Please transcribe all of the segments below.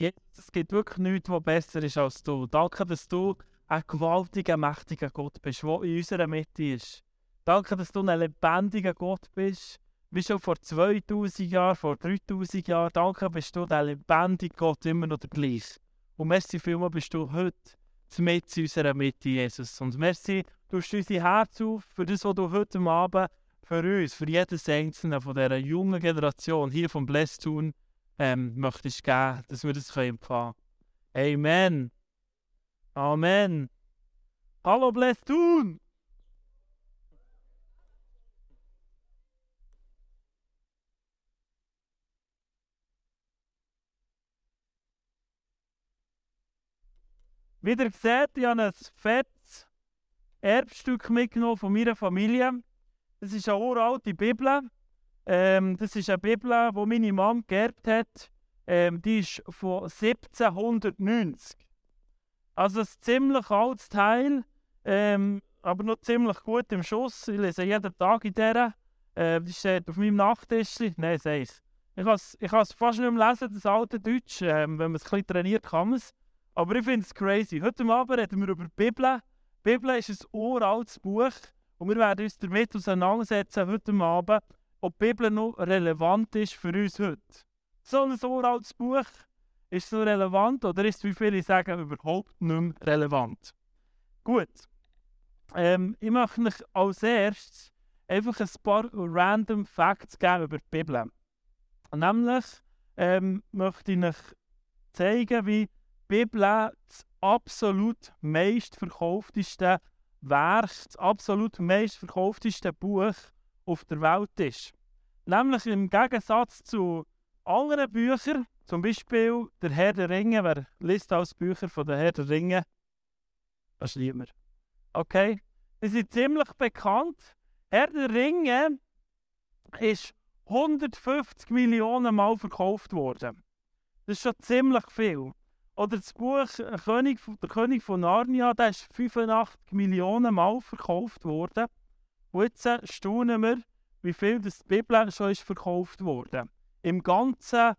es gibt wirklich nichts, was besser ist als du. Danke, dass du ein gewaltiger, mächtiger Gott bist, der in unserer Mitte ist. Danke, dass du ein lebendiger Gott bist, wie schon vor 2000 Jahren, vor 3000 Jahren. Danke, bist du der lebendige Gott immer noch der gleiche. Und merci vielmals bist du heute mit in unserer Mitte, Jesus. Und merci, du hast unser Herz auf für das, was du heute Abend für uns, für jedes Einzelne von dieser jungen Generation hier vom Bless tun, ähm, möchtest geben, dass wir das empfangen können. Amen. Amen. Hallo Bless tun! Wie ihr seht, ich habe ein fettes Erbstück mitgenommen von meiner Familie. Das ist eine uralte Bibel. Ähm, das ist eine Bibel, die meine Mom geerbt hat. Ähm, die ist von 1790. Also ein ziemlich altes Teil, ähm, aber noch ziemlich gut im Schuss. Ich lese jeden Tag in der. Äh, die steht auf meinem Nachttisch. Nein, sei es. Ich kann es fast nicht mehr lesen, das alte Deutsch. Ähm, wenn man es ein trainiert, kann man es. Aber ich finde es crazy. Heute Abend reden wir über die Bibel. Die Bibel ist ein uraltes Buch und wir werden uns damit auseinandersetzen heute Abend, ob die Bibel noch relevant ist für uns heute. So ein uraltes Buch, ist noch relevant oder ist wie viele sagen, überhaupt nicht mehr relevant? Gut. Ähm, ich möchte euch als erstes einfach ein paar random Facts geben über die Bibel. Nämlich ähm, möchte ich euch zeigen, wie Bibel das absolut meistverkaufteste Werk, das absolut meistverkaufteste Buch auf der Welt ist. Nämlich im Gegensatz zu anderen Büchern, zum Beispiel Der Herr der Ringe, wer liest als Bücher von Der Herr der Ringe? Das liebt mir. Okay? Die sind ziemlich bekannt. Herr der Ringe ist 150 Millionen Mal verkauft worden. Das ist schon ziemlich viel. Oder das Buch König, Der König von Narnia, das ist 85 Millionen Mal verkauft worden. Und jetzt staunen wir, wie viel das die Bibel schon ist verkauft worden. Im Ganzen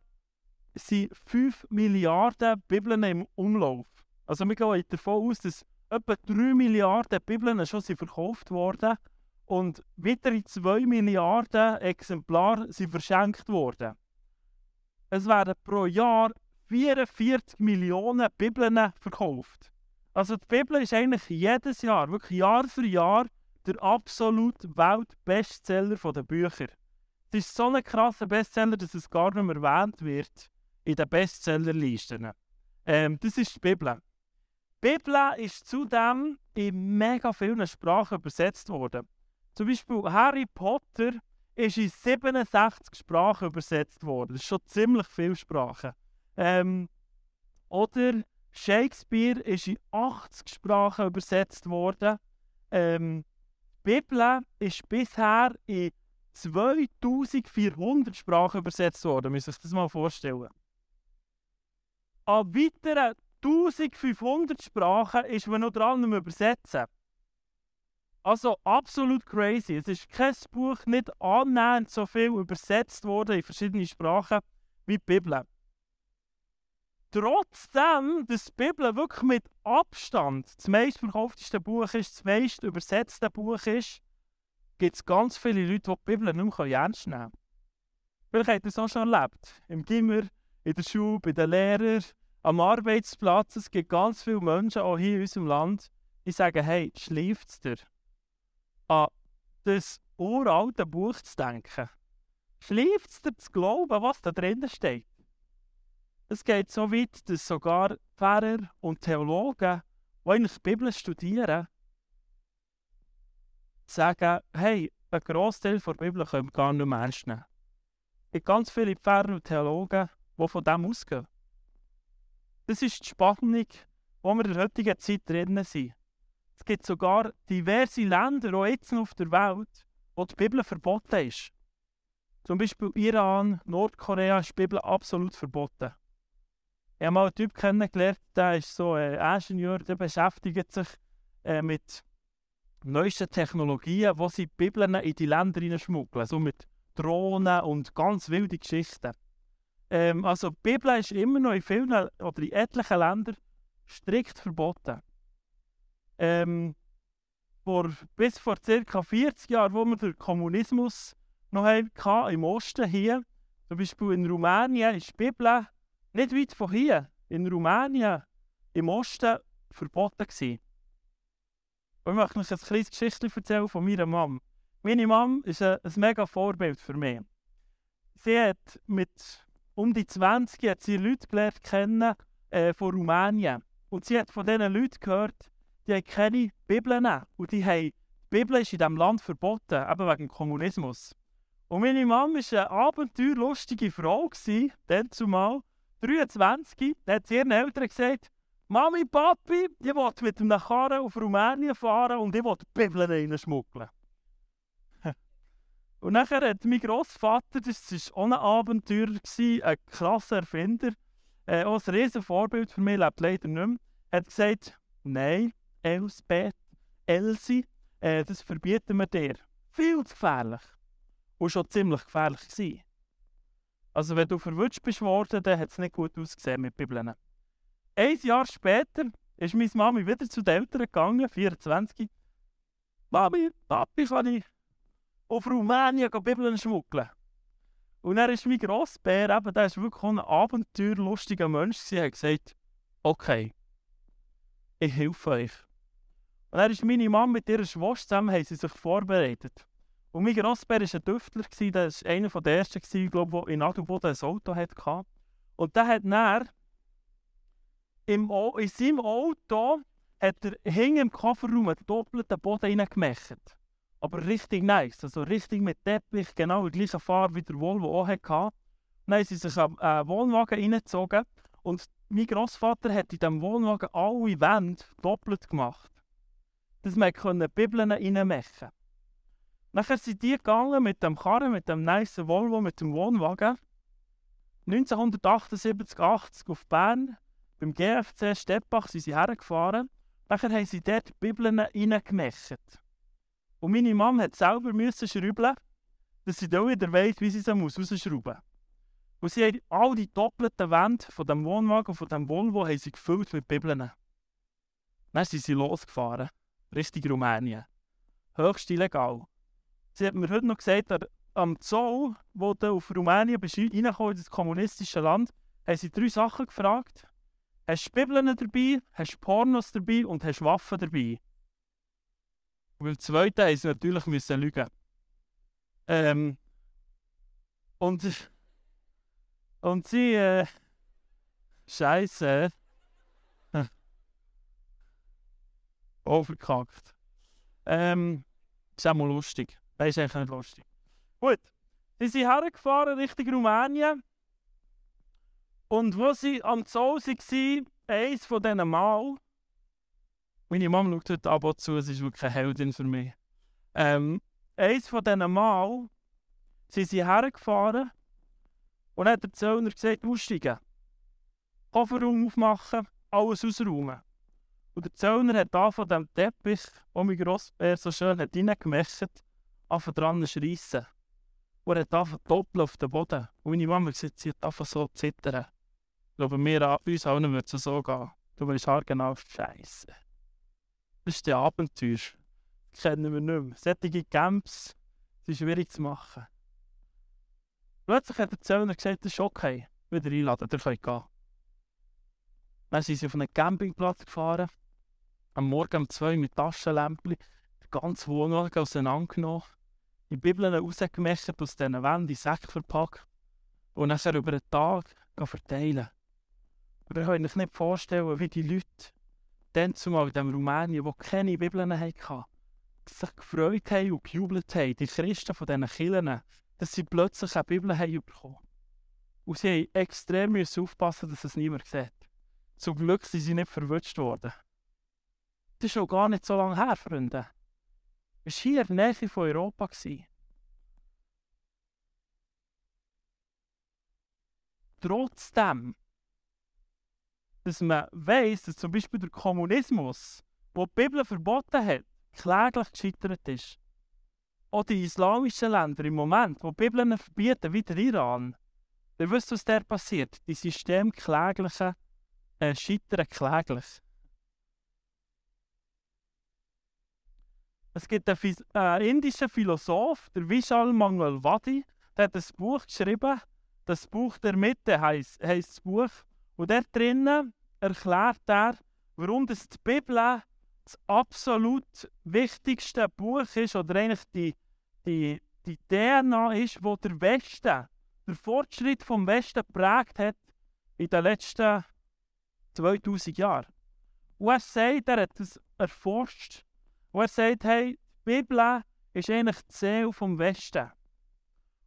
sind 5 Milliarden Bibeln im Umlauf. Also wir gehen davon aus, dass etwa 3 Milliarden Bibeln schon sind verkauft worden und weitere 2 Milliarden Exemplare sind verschenkt worden. Es werden pro Jahr 44 Millionen Bibeln verkauft. Also die Bibel ist eigentlich jedes Jahr, wirklich Jahr für Jahr, der absolut Weltbestseller der Bücher. Es ist so ein krasser Bestseller, dass es gar nicht mehr erwähnt wird in den Bestsellerlisten. Ähm, das ist die Bibel. Die Bibel ist zudem in mega vielen Sprachen übersetzt worden. Zum Beispiel Harry Potter ist in 67 Sprachen übersetzt worden. Das ist schon ziemlich viele Sprachen. Ähm, oder Shakespeare ist in 80 Sprachen übersetzt worden. Ähm, Bibel ist bisher in 2400 Sprachen übersetzt worden. Müssen sich das mal vorstellen. An weiteren 1500 Sprachen ist man noch dran am Übersetzen. Also absolut crazy. Es ist kein Buch nicht annähernd so viel übersetzt worden in verschiedene Sprachen wie die Bibel trotzdem, dass die Bibel wirklich mit Abstand das meistverkaufteste Buch ist, das meist übersetzte Buch ist, gibt es ganz viele Leute, die die Bibel nicht mehr ernst nehmen können. Vielleicht habt ihr das auch schon erlebt. Im Gimmer, in der Schule, bei den Lehrern, am Arbeitsplatz. Es gibt ganz viele Menschen, auch hier in unserem Land, die sagen, hey, schläft es dir, an das uralte Buch zu denken? Schläft es dir zu glauben, was da drin steht? Es geht so weit, dass sogar Pfarrer und Theologen, die eigentlich die Bibel studieren, sagen, hey, ein Großteil der Bibel können wir gar nicht mehr ernst nehmen. Es gibt ganz viele Pfarrer und Theologen, die von dem ausgehen. Das ist die Spannung, wo wir in der heutigen Zeit drin sind. Es gibt sogar diverse Länder, auch jetzt auf der Welt, wo die Bibel verboten ist. Zum Beispiel Iran, Nordkorea ist die Bibel absolut verboten. Ich habe mal einen Typ kennengelernt, der ist so ein Ingenieur, der beschäftigt sich äh, mit neuesten Technologien, wo sie Bibeln in die Länder schmuggeln, so mit Drohnen und ganz wilde Geschichten. Ähm, also die Bibel ist immer noch in vielen oder in etlichen Ländern strikt verboten. Ähm, vor, bis vor ca. 40 Jahren, wo wir den Kommunismus noch hatten, im Osten hier, zum Beispiel in Rumänien, ist die Bibel nicht weit von hier, in Rumänien, im Osten, verboten gewesen. Und ich möchte euch ein kleines Geschichte erzählen von meiner Mom. Meine Mom ist ein, ein mega Vorbild für mich. Sie hat mit um die 20 hat sie Leute gelernt kennen äh, von Rumänien. Und sie hat von diesen Leuten gehört, die haben keine Bibel Und die, haben, die Bibel ist in diesem Land verboten, eben wegen Kommunismus. Und meine Mom war eine abenteuerlustige Frau, gewesen, dann zumal, 23, da hat ihren Eltern gesagt, Mami, Papi, ich will mit einem Karren auf Rumänien fahren und ich will die Bibel reinschmuggeln. und nachher hat mein Großvater, das war auch ein Abenteurer, ein krasser Erfinder, äh, auch ein riesen Vorbild für mich, lebt leider nicht mehr, hat gesagt, nein, Elsbeth, Elsie, äh, das verbieten wir dir. Viel zu gefährlich. Und schon ziemlich gefährlich gewesen. Also wenn du verwünscht bist worden, dann hat es nicht gut ausgesehen mit Bibeln. Ein Jahr später ist meine Mami wieder zu den Eltern gegangen, 24. Mami, Papi, kann ich auf Rumänien Bibeln schmuggeln? Und er ist mein Grossbär, eben, der ist wirklich ein abenteuerlustiger Mensch, sie hat gesagt, okay, ich helfe euch. Und dann ist meine Mama mit ihrer Schwester zusammen, haben sie sich vorbereitet. Und mein Grossbär war ein Düftler, der war einer der ersten, glaube der in Adelboden ein Auto hatte. Und der hat dann im, in seinem Auto hat er hinten im Kofferraum einen doppelten Boden reingemacht. Aber richtig nice, also richtig mit Teppich, genau die gleiche Farbe wie der Volvo auch hatte. Dann haben sie sich einen äh, Wohnwagen reingezogen und mein Großvater hat in diesem Wohnwagen alle Wände doppelt gemacht. Dass man Bibeln reinmachen Nachher sind die gegangen mit dem Karren, mit dem nice Volvo, mit dem Wohnwagen. 1978, 80 auf Bern beim GFC Steppach sind sie hergefahren. Nachher haben sie dort die Bibeln reingemacht. Und meine Mama hat selber müssen schrauben, dass sie dann wieder weiss, wie sie sie rausschrauben muss. Und sie haben all die doppelten Wände von dem Wohnwagen und von dem Volvo haben sie gefüllt mit Bibeln. Dann sind sie losgefahren, Richtung Rumänien. Höchst illegal. Sie hat mir heute noch gesagt, am Zoll, wo du auf Rumänien bist, reingekommen in das kommunistische Land, haben sie drei Sachen gefragt. Hast du Bibeln dabei, hast du Pornos dabei und hast Waffen dabei? Weil die zweite sie natürlich müssen lügen. Ähm, und, und sie, äh, Scheiße. Overkackt. Ähm, ist auch mal lustig. Das ist eigentlich nicht lustig. Gut, sie sind hergefahren Richtung Rumänien. Und wo sie am Zoo waren, eins von diesen Mal, meine Mama schaut heute ab und zu, sie ist wirklich eine Heldin für mich. Ähm, eins von diesen Mal sind sie hergefahren und hat der Zöllner gesagt, aussteigen. Kofferraum aufmachen, alles ausräumen. Und der Zöllner hat da von dem Teppich, den mein Grossbär so schön hat reingemessen, angefangen dran schreissen. Und er hat angefangen doppeln auf den Boden. Und meine Mama gesagt, sie hat angefangen so zittern. Ich glaube, wir, uns allen würde es so gehen. Du weißt halt genau, Scheiße. Das ist der Abenteuer. Das kennen wir nicht mehr. Sättige Camps sind schwierig zu machen. Plötzlich hat der Zöllner gesagt, das ist okay. Wieder einladen, der könnt gehen. Dann sind sie auf einen Campingplatz gefahren. Am Morgen um zwei mit Taschenlämpchen. Ganz Wohnwagen auseinandergenommen. Die Bibeln rausgemessen aus diesen Wänden in Säcke verpackt. Und dann über den Tag verteilen. Aber ihr könnt euch nicht vorstellen, wie die Leute dann zumal in dem Rumänien, die keine Bibeln hatten, sich gefreut haben und gejubelt haben, die Christen von diesen Kirchen, dass sie plötzlich eine Bibel haben. Und sie mussten extrem aufpassen, dass es niemand sieht. Zum Glück sind sie nicht verwünscht worden. Das ist schon gar nicht so lange her, Freunde. Es war hier in der Nähe von Europa. Trotzdem dass man weiss, dass zum Beispiel der Kommunismus, wo die Bibel verboten hat, kläglich gescheitert ist. Auch die islamischen Länder im Moment, wo die Bibeln verbieten, wie der Iran, Ihr wisst, was der passiert. Die Systemkläglichen äh, scheitern kläglich. Es gibt einen, äh, indischen Philosoph, der Vishal Mangalwadi, der hat ein Buch geschrieben. Das Buch der Mitte heisst, das Buch. Und dort drinnen erklärt er, warum das die Bibel das absolut wichtigste Buch ist oder eigentlich die, die, die DNA ist, wo der Westen, der Fortschritt vom Westen prägt hat in den letzten 2000 Jahren. Und er sagt, er hat das erforscht und er sagt, hey, die Bibel ist eigentlich die Seele vom Westen.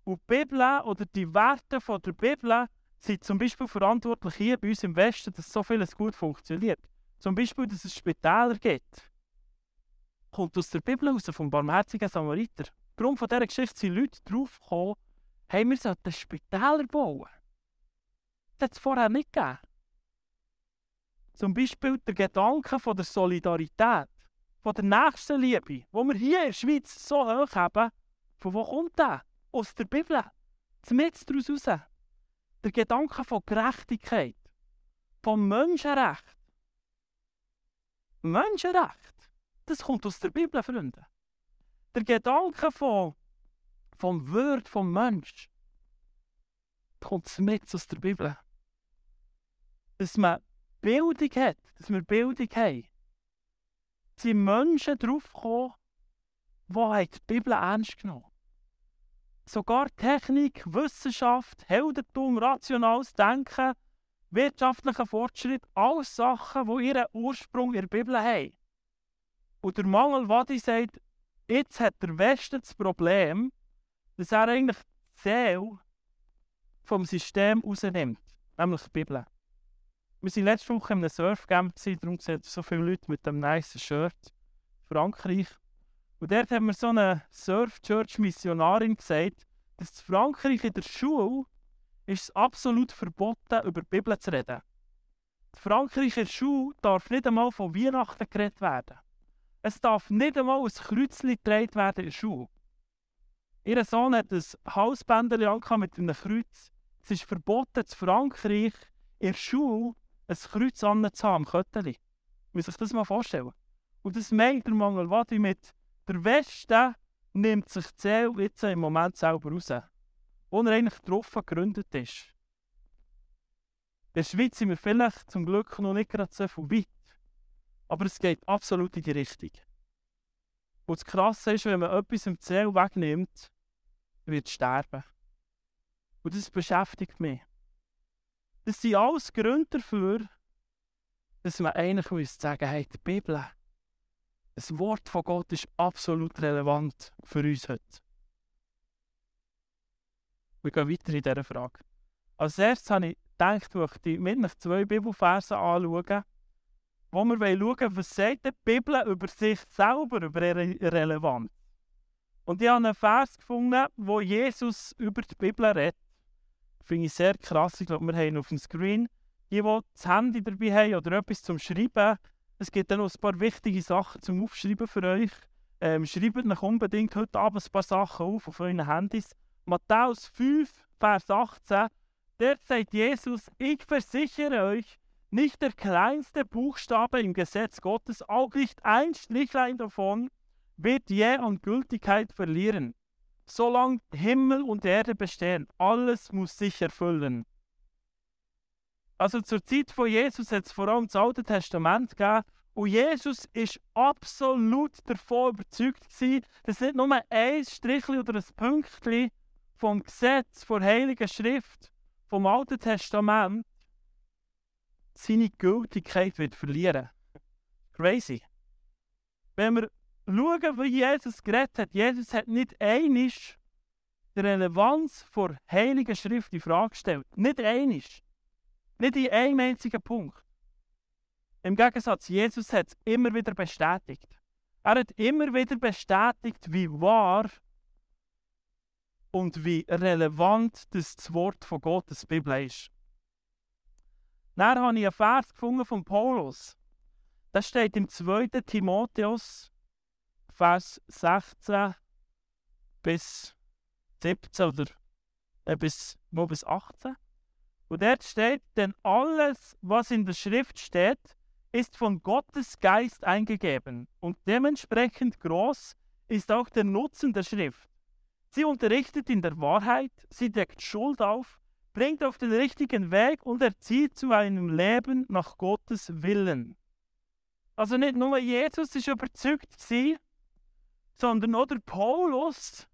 Und die Bibel oder die Werte von der Bibel sind zum Beispiel verantwortlich hier bei uns im Westen, dass so vieles gut funktioniert. Zum Beispiel, dass es Spitäler gibt. Kommt aus der Bibel raus, vom barmherzigen Samariter. Grund von dieser Geschichte sind Leute draufgekommen, hey, wir sollten Spitäler bauen. Das hat es vorher nicht gegeben. Zum Beispiel der Gedanke von der Solidarität von der Nächstenliebe, die wir hier in der Schweiz so hoch haben, von wo kommt der? Aus der Bibel. Zumindest daraus raus. Der Gedanke von Gerechtigkeit, von Menschenrecht. Menschenrecht, das kommt aus der Bibel, Freunde. Der Gedanke von, vom Wort vom Mensch kommt mit aus der Bibel. Dass man Bildung hat, dass wir Bildung haben sind Menschen draufgekommen, die die Bibel ernst genommen haben. Sogar Technik, Wissenschaft, Heldentum, rationales Denken, wirtschaftlicher Fortschritt, alles Sachen, die ihren Ursprung in der Bibel haben. Und der Mangel Wadi sagt, jetzt hat der Westen das Problem, dass er eigentlich die Seele vom System rausnimmt, nämlich die Bibel. Wir waren letzte Woche in einem Surfcamp, darum sehen so viele Leute mit einem nice Shirt. Frankreich. Und dort haben wir so eine Surf-Church-Missionarin gesagt, dass in Frankreich in der Schule ist es absolut verboten, über die Bibel zu reden. In Frankreich in der Schule darf nicht einmal von Weihnachten geredet werden. Es darf nicht einmal ein Kreuzchen getragen werden in der Schule. Ihr Sohn hat ein Halsbänder mit einem Kreuz. Es ist verboten, in Frankreich in der Schule ein Kreuz zu haben Kötteli. Muss sich das mal vorstellen. Und das meint der Mangel Wadi mit der Westen nimmt sich die Seele jetzt im Moment selber raus. Wo er eigentlich drauf gegründet ist. In der Schweiz sind wir vielleicht zum Glück noch nicht gerade so weit. Aber es geht absolut in die Richtung. Und das Krasse ist, wenn man etwas im Zell wegnimmt, wird es sterben. Und das beschäftigt mich. Das sind alles Gründe dafür, dass man eigentlich müsste sagen hey, die Bibel, das Wort von Gott ist absolut relevant für uns heute. Wir gehen weiter in dieser Frage. Als erstes habe ich gedacht, möchte ich mit zwei Bibelversen anschauen, wo wir schauen was sagt die Bibel über sich selber, über ihre Relevanz. Und ich habe einen Vers gefunden, wo Jesus über die Bibel redet. Finde ich sehr krass. Ich glaube, wir haben auf dem Screen, die, die das Handy dabei haben oder etwas zum Schreiben, es gibt dann noch ein paar wichtige Sachen zum Aufschreiben für euch. Ähm, schreibt euch unbedingt heute Abend ein paar Sachen auf auf euren Handys. Matthäus 5, Vers 18. Der sagt Jesus, ich versichere euch, nicht der kleinste Buchstabe im Gesetz Gottes, auch nicht ein Strichlein davon, wird je an Gültigkeit verlieren solange Himmel und Erde bestehen. Alles muss sich erfüllen. Also zur Zeit von Jesus hat es vor allem das Alte Testament gegeben. Und Jesus ist absolut davon überzeugt gewesen, dass nicht nur ein Strichli oder ein Pünktchen vom Gesetz, von Heiligen Schrift, vom Alten Testament seine Gültigkeit wird verlieren. Crazy. Wenn wir schauen, wie Jesus geredet hat. Jesus hat nicht einisch die Relevanz der Heiligen Schrift in Frage gestellt. Nicht einisch. Nicht in einem einzigen Punkt. Im Gegensatz, Jesus hat es immer wieder bestätigt. Er hat immer wieder bestätigt, wie wahr und wie relevant das Wort von Gottes Bibel ist. Dann habe ich einen Vers gefunden von Paulus. Das steht im 2. Timotheus Vers 16 bis 17 oder äh, bis, mal bis 18. Und dort steht, denn alles, was in der Schrift steht, ist von Gottes Geist eingegeben und dementsprechend groß ist auch der Nutzen der Schrift. Sie unterrichtet in der Wahrheit, sie deckt Schuld auf, bringt auf den richtigen Weg und erzieht zu einem Leben nach Gottes Willen. Also nicht nur Jesus ist überzeugt sondern auch der Paulus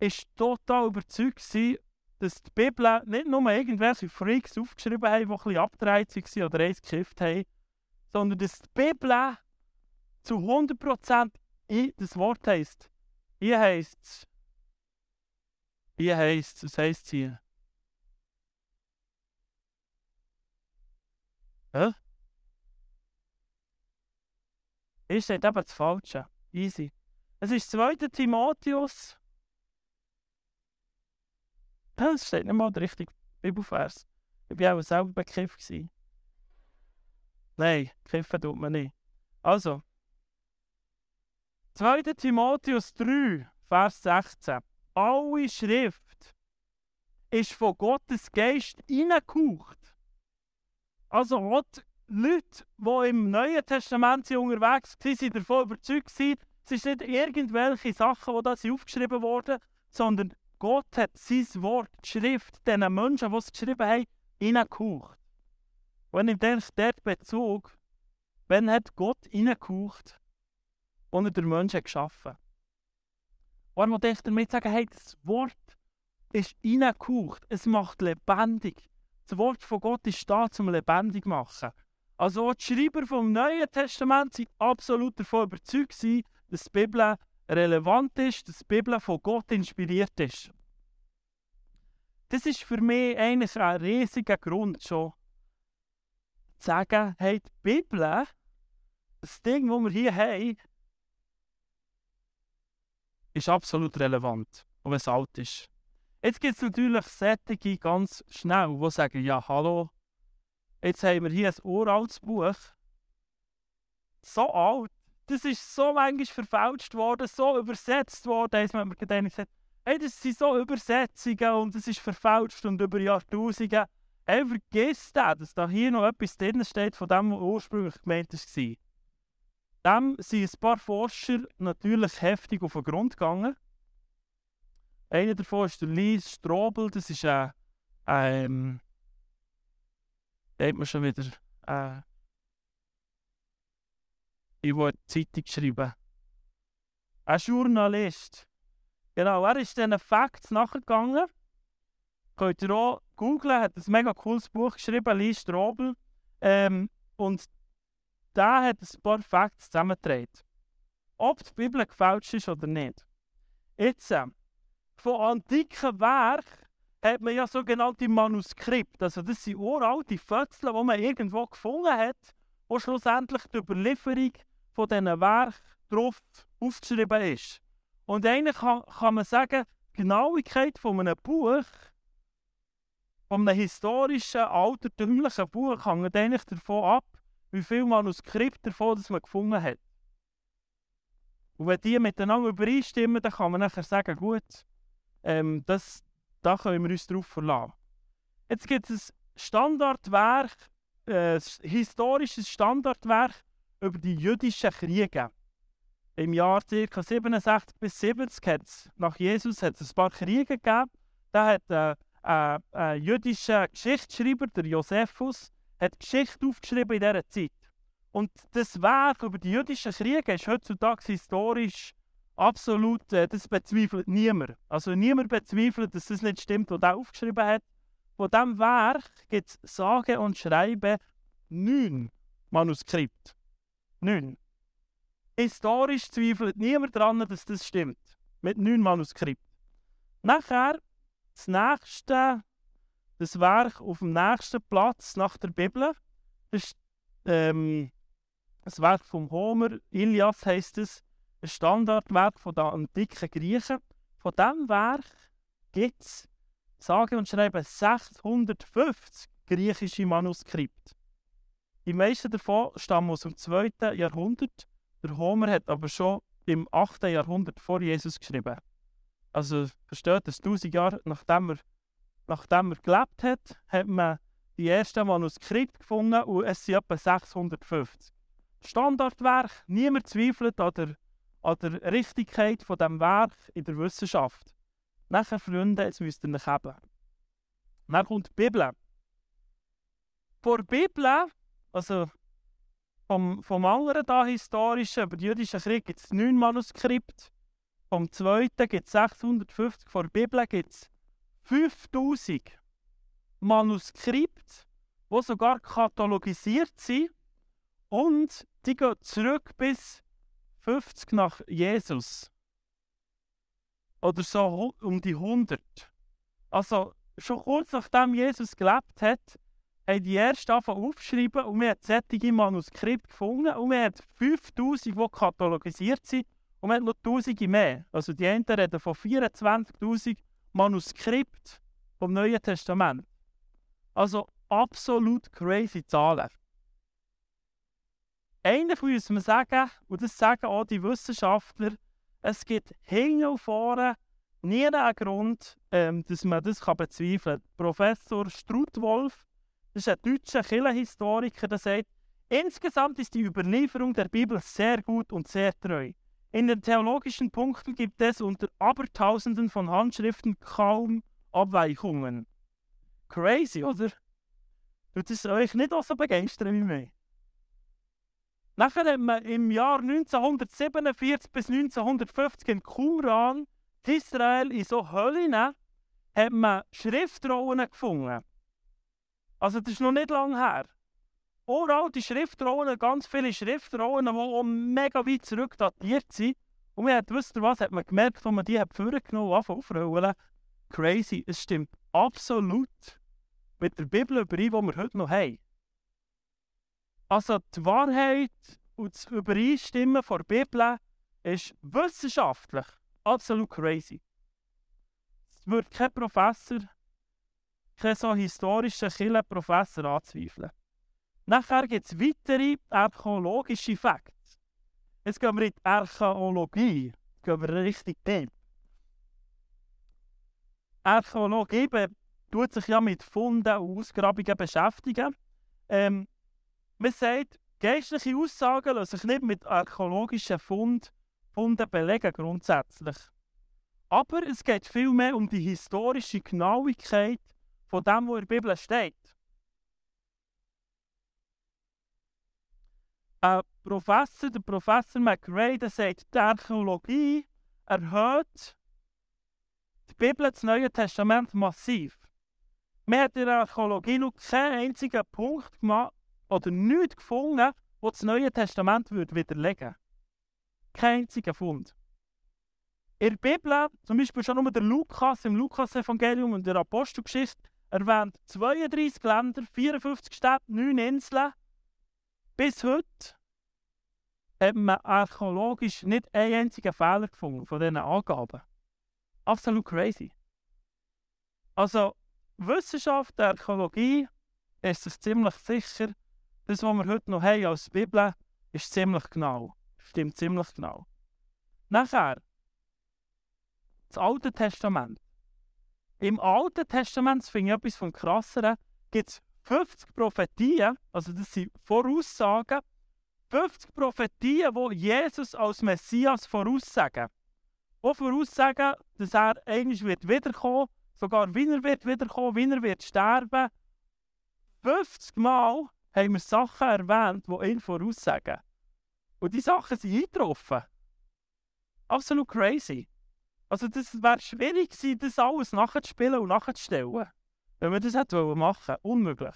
ist total überzeugt gewesen, dass die Bibel nicht nur irgendwelche Freaks aufgeschrieben haben, die ein bisschen abgedreht waren oder eins geschifft haben, sondern dass die Bibel zu 100% das Wort heisst. Hier heisst es. Hier heisst es. Was heisst es hier? Hä? Ist steht eben das Falsche. Easy. Es ist 2. Timotheus das steht nicht mal der richtige Bibelvers. Ich war auch selber bekifft. Nein, kiffen tut man nicht. Also, 2. Timotheus 3, Vers 16. Alle Schrift ist von Gottes Geist hineingehaucht. Also die Leute, die im Neuen Testament unterwegs waren, sind davon überzeugt, es sind nicht irgendwelche Sachen, die da aufgeschrieben wurden, sondern Gott hat sein Wort, die Schrift, den Menschen, die es geschrieben haben, hineingehaucht. Wenn ich dort Bezug, wenn hat Gott hineingehaucht und er den Menschen geschaffen? Und man damit sagen, hey, das Wort ist hineingehaucht, es macht lebendig. Das Wort von Gott ist da, zum lebendig zu machen. Also die Schreiber vom Neuen Testament sind absolut davon überzeugt, dass die Bibel relevant ist, dass die Bibel von Gott inspiriert ist. Das ist für mich eigentlich ein riesiger Grund schon, zu sagen, hey, die Bibel, das Ding, das wir hier haben, ist absolut relevant, wenn es alt ist. Jetzt gibt es natürlich Sättige ganz schnell, die sagen, ja, hallo, jetzt haben wir hier ein uraltes Buch, so alt, das ist so manchmal verfälscht worden, so übersetzt worden, dass man mir gesagt hey, das sind so Übersetzungen und es ist verfälscht und über Jahrtausende. Hey, vergiss das, dass da hier noch etwas drin steht, von dem, was ursprünglich gemeint war. Dem sind ein paar Forscher natürlich heftig auf den Grund gegangen. Einer davon ist der Lee Strobel, das ist ein, ähm, da hat man schon wieder, äh, ich wollte Zeitung schreiben. Ein Journalist. Genau, er ist diesen Facts nachgegangen. Könnt ihr auch googlen, hat ein mega cooles Buch geschrieben, Lee Strobel. Ähm, und der hat ein paar Facts zusammengetragen. Ob die Bibel gefälscht ist oder nicht. Jetzt, äh, von antiken Werken hat man ja sogenannte Manuskripte. Also das sind uralte Fötzel, die man irgendwo gefunden hat, wo schlussendlich die Überlieferung von diesen Werken drauf aufgeschrieben ist. Und eigentlich kann, kann man sagen, die Genauigkeit von einem Buch, von einem historischen, altertümlichen Buch, hängt eigentlich davon ab, wie viele Manuskripte davon das man gefunden hat. Und wenn die miteinander übereinstimmen, dann kann man nachher sagen, gut, ähm, das, da können wir uns darauf verlassen. Jetzt gibt es ein Standardwerk, äh, ein historisches Standardwerk über die jüdischen Kriege. Im Jahr ca. 67 bis 70 hat's, nach Jesus hat es ein paar Kriege gegeben. Da hat äh, äh, ein jüdischer Geschichtsschreiber, der Josephus, hat Geschichte aufgeschrieben in dieser Zeit. Und das Werk über die jüdischen Kriege ist heutzutage historisch absolut, äh, das bezweifelt niemand. Also niemand bezweifelt, dass das nicht stimmt, was er aufgeschrieben hat. Von diesem Werk gibt es sage und schreibe neun Manuskripte. Neun. Historisch zweifelt niemand daran, dass das stimmt. Mit neun Manuskripten. Nachher, das nächste, das Werk auf dem nächsten Platz nach der Bibel, das ist ähm, das Werk von Homer, Ilias heisst es, ein Standardwerk der antiken Griechen. Von diesem Werk gibt es, sage und schreibe, 650 griechische Manuskripte. Die meisten davon stammen aus dem 2. Jahrhundert. Der Homer hat aber schon im 8. Jahrhundert vor Jesus geschrieben. Also versteht, dass 1000 Jahre nachdem er, nachdem er gelebt hat, hat man die ersten Manuskripte gefunden und es sind etwa 650. Standardwerk, niemand zweifelt an der, an der Richtigkeit von dem Werk in der Wissenschaft. Nachher, Freunde, jetzt müsst ihr euch haben. Dann kommt die Bibel. Vor der Bibel, also vom, vom anderen da historischen, über den jüdischen Krieg, gibt es neun Manuskripte. Vom zweiten gibt es 650. Vor der Bibel gibt es 5000 Manuskripte, die sogar katalogisiert sind. Und die gehen zurück bis 50 nach Jesus. Oder so um die 100. Also schon kurz nachdem Jesus gelebt hat, haben die ersten angefangen aufzuschreiben und wir haben solche Manuskripte gefunden und wir haben 5000, die katalogisiert sind und wir haben noch Tausende mehr. Also die einen reden von 24'000 Manuskripten vom Neuen Testament. Also absolut crazy Zahlen. Eigentlich muss man sagen, und das sagen auch die Wissenschaftler, es gibt hinten und vorne nie einen Grund, ähm, dass man das bezweifeln kann. Professor Strutwolf, das ist ein deutscher Kirchenhistoriker, der sagt, insgesamt ist die Überlieferung der Bibel sehr gut und sehr treu. In den theologischen Punkten gibt es unter Abertausenden von Handschriften kaum Abweichungen. Crazy, oder? Tut es euch nicht auch so begeistern wie mich? Nachher hat man im Jahr 1947 bis 1950 in Qumran, Israel, in so Höhlen, hat man Schriftrollen gefunden. Also das ist noch nicht lange her. Uralte Schriftrollen, ganz viele Schriftrollen, die auch mega weit zurück datiert sind. Und man hat, wisst ihr was, hat man gemerkt, als man die hat vorgenommen und aufrollen. Crazy, es stimmt absolut mit der Bibel überein, die wir heute noch haben. Also die Wahrheit und das Übereinstimmen der Bibel ist wissenschaftlich absolut crazy. Es würde kein Professor, kein so historischer Kirchenprofessor anzweifeln. Nachher gibt es weitere archäologische Facts. Jetzt gehen wir in die Archäologie. Jetzt gehen wir richtig deep. Archäologie tut sich ja mit Funden und Ausgrabungen beschäftigen. Ähm, man sagt, geistliche Aussagen lassen sich nicht mit archäologischen Fund, Funden belegen, grundsätzlich. Aber es geht vielmehr um die historische Genauigkeit von dem, was in der Bibel steht. Ein Professor, der Professor McRae, der sagt, die Archäologie erhöht die Bibel, das Neue Testament massiv. Man hat in der Archäologie noch keinen einzigen Punkt gemacht oder nichts gefunden, wo das Neue Testament würde widerlegen Kein einziger Fund. In der Bibel, zum Beispiel schon nur der Lukas im Lukas-Evangelium und der Apostelgeschichte, erwähnt 32 Länder, 54 Städte, 9 Inseln. Bis heute hat man archäologisch nicht einen einzigen Fehler gefunden von diesen Angaben. Absolut crazy. Also, Wissenschaft, Archäologie, ist es ziemlich sicher, das, was wir heute noch haben als Bibel, ist ziemlich genau. Stimmt ziemlich genau. Nachher, das Alte Testament. Im Alten Testament, das finde ich etwas vom Krasseren, gibt es 50 Prophetien, also das sind Voraussagen, 50 Prophetien, die Jesus als Messias voraussagen. Die voraussagen, dass er eigentlich wird wiederkommen sogar wie er wird wiederkommen, wie er wird sterben. 50 Mal haben wir Sachen erwähnt, die ihn voraussagen. Und die Sachen sind eingetroffen. Absolut crazy. Also das wäre schwierig gewesen, das alles nachzuspielen und nachzustellen. Wenn man das hätte machen wollen. Unmöglich.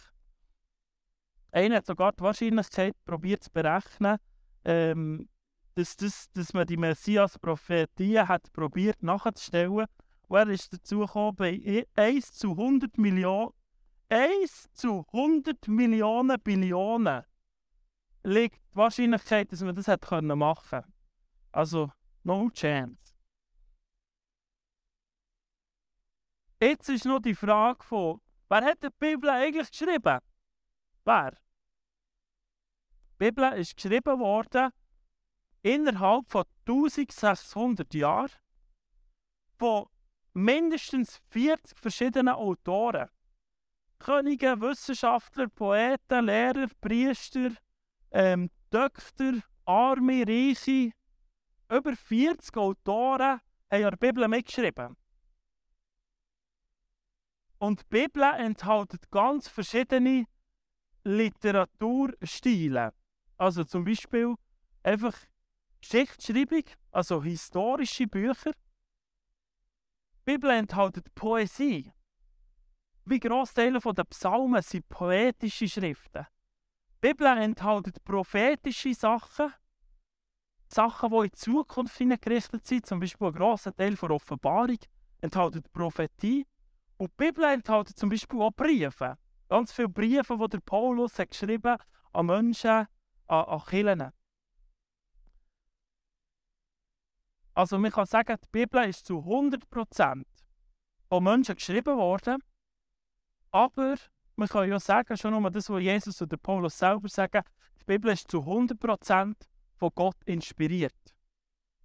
Einer hat sogar die Wahrscheinlichkeit probiert zu berechnen, ähm, dass, das, dass man die Messias-Prophetie hat probiert nachzustellen. Und er ist dazu gekommen, bei 1 zu 100 Millionen 1 zu 100 Millionen Billionen liegt die Wahrscheinlichkeit, dass man das hätte machen können. Also, no chance. Jetzt ist noch die Frage von, wer hat die Bibel eigentlich geschrieben? Wer? Die Bibel ist geschrieben worden innerhalb von 1600 Jahren von mindestens 40 verschiedenen Autoren. Könige, Wissenschaftler, Poeten, Lehrer, Priester, ähm, Doktor, Arme, Reiche. Über 40 Autoren haben die Bibel mitgeschrieben. Und die Bibel enthält ganz verschiedene Literaturstile. Also zum Beispiel einfach Geschichtsschreibung, also historische Bücher. Die Bibel enthält Poesie. Wie Großteile der Psalmen sind poetische Schriften. Die Bibel enthält prophetische Sachen, Sachen, die in die Zukunft gerichtet sind, zum Beispiel ein grosser Teil der Offenbarung enthält Prophetie. Und die Bibel enthält zum Beispiel auch Briefe. Ganz viele Briefe, die der Paulus hat geschrieben an Menschen, an, an Kirchen. Also man kann sagen, die Bibel ist zu 100% von Menschen geschrieben worden, aber man kann ja sagen, schon nur das, was Jesus oder Paulus selber sagen, die Bibel ist zu 100% von Gott inspiriert.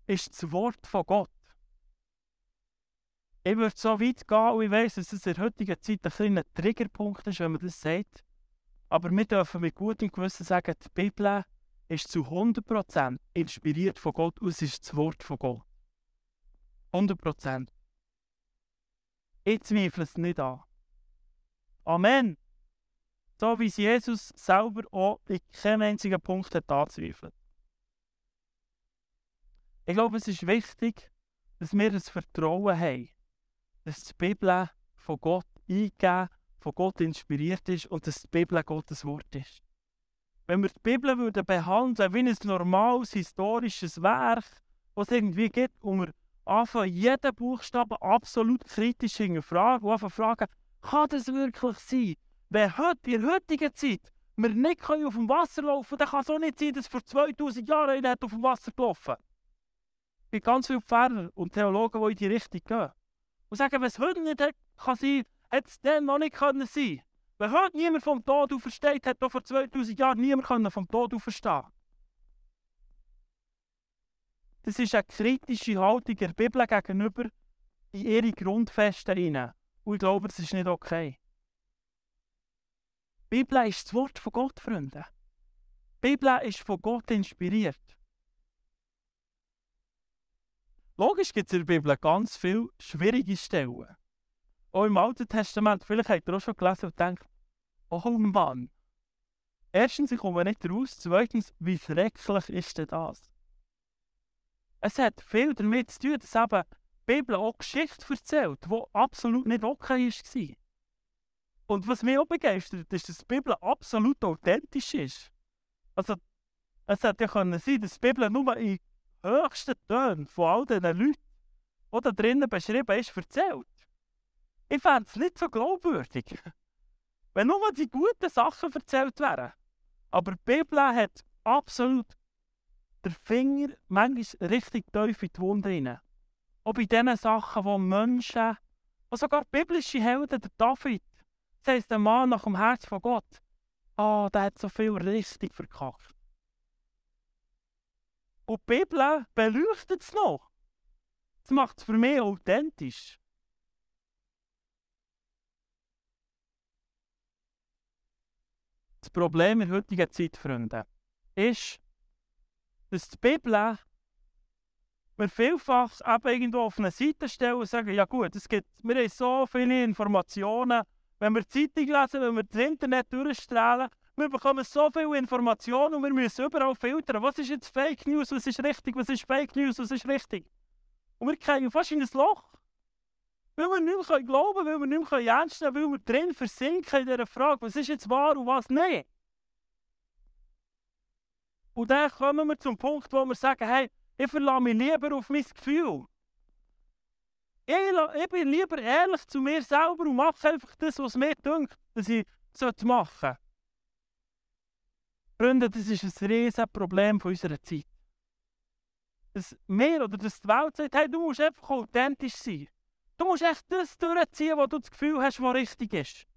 Ist das Wort von Gott. Ich würde so weit gehen, und ich weiß, dass es in der heutigen Zeit ein kleiner Triggerpunkt ist, wenn man das sagt. Aber wir dürfen mit gutem Gewissen sagen, die Bibel ist zu 100% inspiriert von Gott und es ist das Wort von Gott. 100%. Ich zweifle es nicht an. Amen. So wie es Jesus selber auch in keinem einzigen Punkt hat anzweifelt. Ich glaube, es ist wichtig, dass wir das Vertrauen haben, dass die Bibel von Gott eingegeben, von Gott inspiriert ist und dass die Bibel Gottes Wort ist. Wenn wir die Bibel würden behandeln wie ein normales historisches Werk, was es irgendwie gibt, und wir anfangen, jeden Buchstaben absolut kritisch hinterfragen und anfangen fragen, kann das wirklich sein? Wenn heute, in der heutigen Zeit wir nicht auf dem Wasser laufen können, dann kann es auch nicht sein, dass vor 2000 Jahren einer auf dem Wasser gelaufen Es gibt ganz viele Pfarrer und Theologen, die in die Richtung gehen. Und sagen, wenn es heute nicht kann sein hätte es dann noch nicht können sein Wenn heute niemand vom Tod aufersteht, hat doch vor 2000 Jahren niemand vom Tod auferstehen Das ist eine kritische Haltung der Bibel gegenüber in ihre Grundfesten hinein. Und ich glaube, das ist nicht okay. Die Bibel ist das Wort von Gott, Freunde. Die Bibel ist von Gott inspiriert. Logisch gibt es in der Bibel ganz viele schwierige Stellen. Auch im Alten Testament, vielleicht habt ihr auch schon gelesen und denkt, oh Mann. Erstens, ich komme nicht raus. Zweitens, wie schrecklich ist denn das? Es hat viel damit zu tun, dass eben Bibel auch Geschichte erzählt, die absolut nicht okay war. Und was mich auch begeistert, ist, dass die Bibel absolut authentisch ist. Also, es hätte ja können sein, dass die Bibel nur in höchsten Tönen von all diesen Leuten, die da drinnen beschrieben ist, erzählt. Ich fände es nicht so glaubwürdig, wenn nur die guten Sachen erzählt wären. Aber die Bibel hat absolut den Finger manchmal richtig tief in die Wunde. Auch bei den Sachen, wo Menschen, wo sogar biblische Helden, der David, das heisst, der Mann nach dem Herz von Gott, ah, oh, der hat so viel richtig verkackt. Und die Bibel beleuchtet es noch. Das macht es für mich authentisch. Das Problem in heutiger Zeit, Freunde, ist, dass die Bibel wir vielfach eben irgendwo auf eine Seite stellen und sagen, ja gut, es gibt, wir haben so viele Informationen, wenn wir die Zeitung lesen, wenn wir das Internet durchstrahlen, wir bekommen so viele Informationen und wir müssen überall filtern. Was ist jetzt Fake News, was ist richtig, was ist Fake News, was ist richtig? Und wir kriegen fast in ein Loch. Weil wir nicht mehr glauben weil wir nicht mehr ernst nehmen können, weil wir drin versinken in dieser Frage, was ist jetzt wahr und was nicht. Und dann kommen wir zum Punkt, wo wir sagen, hey, ich verlasse mich lieber auf mein Gefühl. Ich, ich bin lieber ehrlich zu mir selber und mache einfach das, was mir denkt, dass ich machen sollte. Freunde, das ist ein riesiges Problem unserer Zeit. Dass wir oder dass die Welt sagt, hey, du musst einfach authentisch sein. Du musst echt das durchziehen, was du das Gefühl hast, was richtig ist.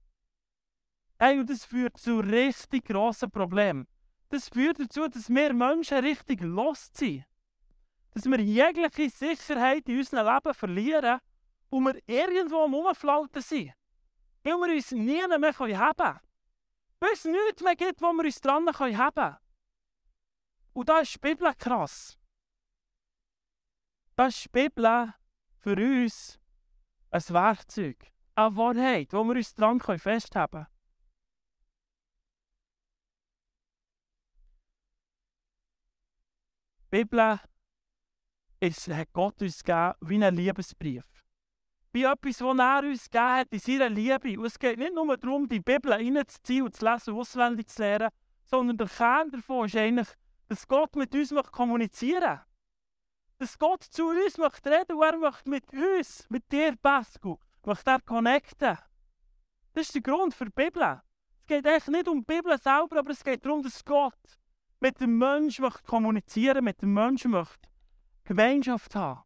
Hey, und das führt zu richtig grossen Problemen. Das führt dazu, dass wir Menschen richtig lost sind. Dass wir jegliche Sicherheit in unserem Leben verlieren und wir irgendwo am Rumflauten sind. Weil wir uns nie mehr haben können. Weil es nichts mehr gibt, wo wir uns dran haben können. Und da ist die Bibel krass. Da ist die Bibel für uns ein Werkzeug, eine Wahrheit, wo wir uns dran festhalten können. Bibel ist, hat Gott uns gegeben wie ein Liebesbrief. Wie etwas, das er uns gegeben hat in seiner Liebe. Und es geht nicht nur darum, die Bibel reinzuziehen und zu lesen auswendig zu lernen, sondern der Kern davon ist eigentlich, dass Gott mit uns kommunizieren möchte. Dass Gott zu uns möchte reden und er möchte mit uns, mit dir, Pascal, möchte er connecten. Das ist der Grund für die Bibel. Es geht eigentlich nicht um die Bibel selber, aber es geht darum, dass Gott mit dem Menschen möchte mit dem Menschen möchte Gemeinschaft haben.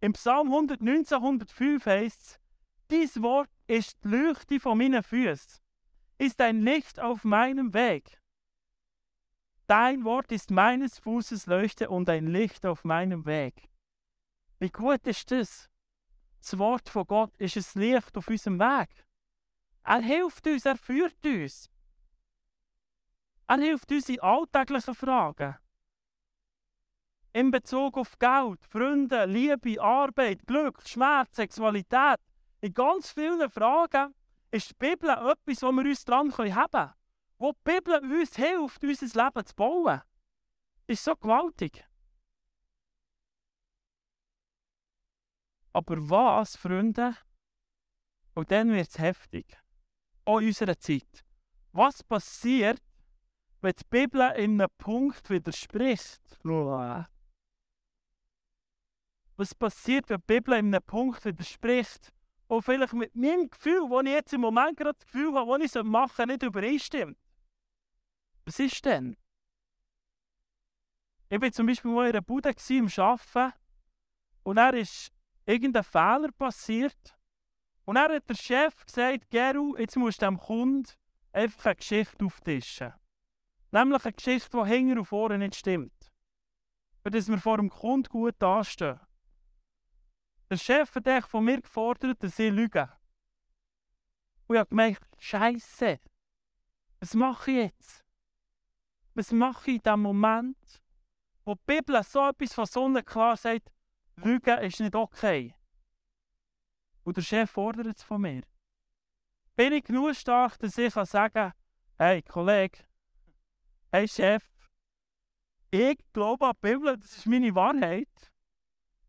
Im Psalm 119, 105 heißt es, dies Wort ist die Leuchte von meinen Füßen, ist ein Licht auf meinem Weg. Dein Wort ist meines Fußes Leuchte und ein Licht auf meinem Weg. Wie gut ist das? Das Wort von Gott ist ein Licht auf unserem Weg. Er hilft uns, er führt uns. Er hilft uns in alltäglichen Fragen. In Bezug auf Geld, Freunde, Liebe, Arbeit, Glück, Schmerz, Sexualität. In ganz vielen Fragen ist die Bibel etwas, wo wir uns dran haben können. Wo die Bibel uns hilft, unser Leben zu bauen. Ist so gewaltig. Aber was, Freunde? Und dann wird es heftig. Auch in unserer Zeit. Was passiert, wenn die Bibel in einem Punkt widerspricht. Was passiert, wenn die Bibel in einem Punkt widerspricht? Und vielleicht mit meinem Gefühl, das ich jetzt im Moment gerade das Gefühl habe, was ich machen soll, nicht übereinstimmt. Was ist denn? Ich war zum Beispiel mal in einer Bude im Arbeiten und er ist irgendein Fehler passiert. Und dann hat der Chef gesagt, Geru, jetzt musst du dem Kunden einfach eine Geschichte auftischen. Nämlich eine Geschichte, die hinten und vorne nicht stimmt. Für das wir vor dem Kunden gut dastehen. Der Chef hat von mir gefordert, dass ich lüge. Und ich habe gemerkt, Scheiße, was mache ich jetzt? Was mache ich in dem Moment, wo die Bibel so etwas von sonnenklar sagt, Lügen ist nicht okay. Und der Chef fordert es von mir. Bin ich genug stark, dass ich sagen kann, hey Kollege, hey Chef, ich glaube an die Bibel, das ist meine Wahrheit.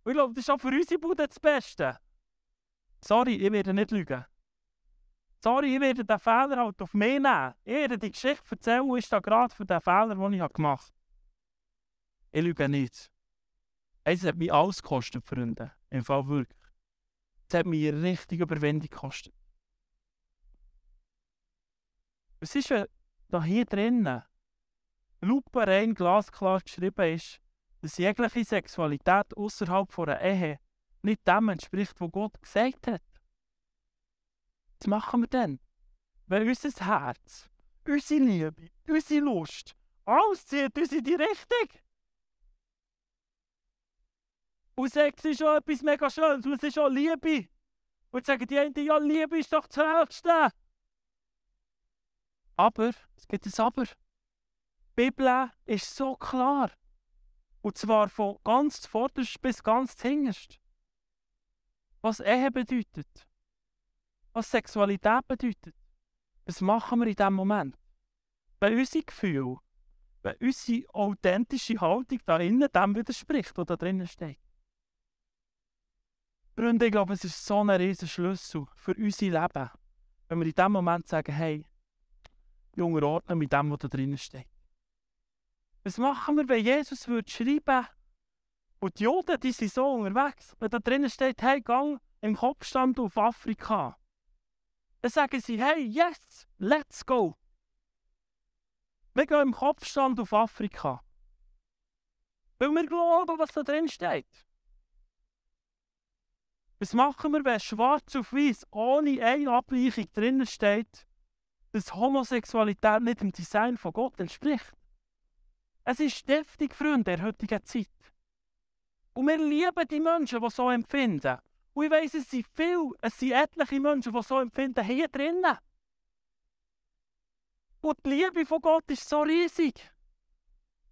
Und ich glaube, das ist auch für unsere Bude das Beste. Sorry, ich werde nicht lügen. Sorry, ich werde den Fehler halt auf mich nehmen. Ich werde die Geschichte erzählen, wo ist da gerade für den Fehler, den ich gemacht habe. Ich lüge nicht. Es hat mich alles gekostet, Freunde. Im Fall wirklich. Es hat mich richtig Überwindung gekostet. Was ist, wenn da hier drinnen lupenrein glasklar geschrieben ist, dass jegliche Sexualität außerhalb einer Ehe nicht dem entspricht, was Gott gesagt hat. Was machen wir denn? Wenn unser Herz, unsere Liebe, unsere Lust, alles uns in die Richtung. Und Sex ist schon etwas mega Schönes und es ist auch Liebe. Und sagen die einen, ja, Liebe ist doch das Höchste. Aber, es gibt ein Aber. Bibel ist so klar. Und zwar von ganz zuvorderst bis ganz hinterst. Was Ehe bedeutet. Was Sexualität bedeutet. Was machen wir in diesem Moment? Wenn unser Gefühl, wenn unsere authentische Haltung da innen dem widerspricht, was da drinnen steht. Freunde, ich glaube, es ist so ein riesiger Schlüssel für unser Leben, wenn wir in diesem Moment sagen, hey, ich unterordne mit dem, was da drinnen steht. Was machen wir, wenn Jesus würde schreiben und die Juden, die sind so unterwegs, wenn da drinnen steht, hey, gang im Kopfstand auf Afrika. Dann sagen sie, hey, yes, let's go. Wir gehen im Kopfstand auf Afrika. Weil wir glauben, was da drin steht. Was machen wir, wenn schwarz auf weiß ohne eine Abweichung drinnen steht, dass Homosexualität nicht dem Design von Gott entspricht? Es ist deftig, Freunde, der heutigen Zeit. Und wir lieben die Menschen, die so empfinden. Und ich weiss, es sind viele, es sind etliche Menschen, die so empfinden, hier drinnen. Und die Liebe von Gott ist so riesig.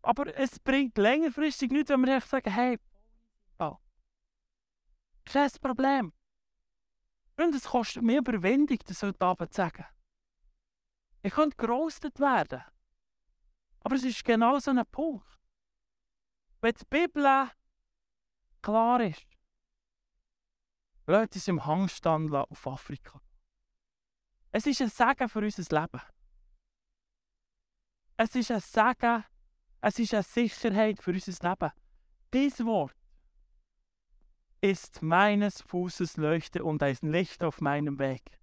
Aber es bringt längerfristig nichts, wenn wir echt sagen, hey, oh, kein Problem. Und es kostet mir Überwindung, das heute Abend zu sagen. Ich könnte gerostet werden. Aber es ist genau so ein Punkt. Wenn die Bibel klar ist, Leute sind im Hangstand auf Afrika. Es ist ein Segen für unser Leben. Es ist ein Segen, es ist eine Sicherheit für unser Leben. Dieses Wort ist meines Fußes Leuchte und ein Licht auf meinem Weg.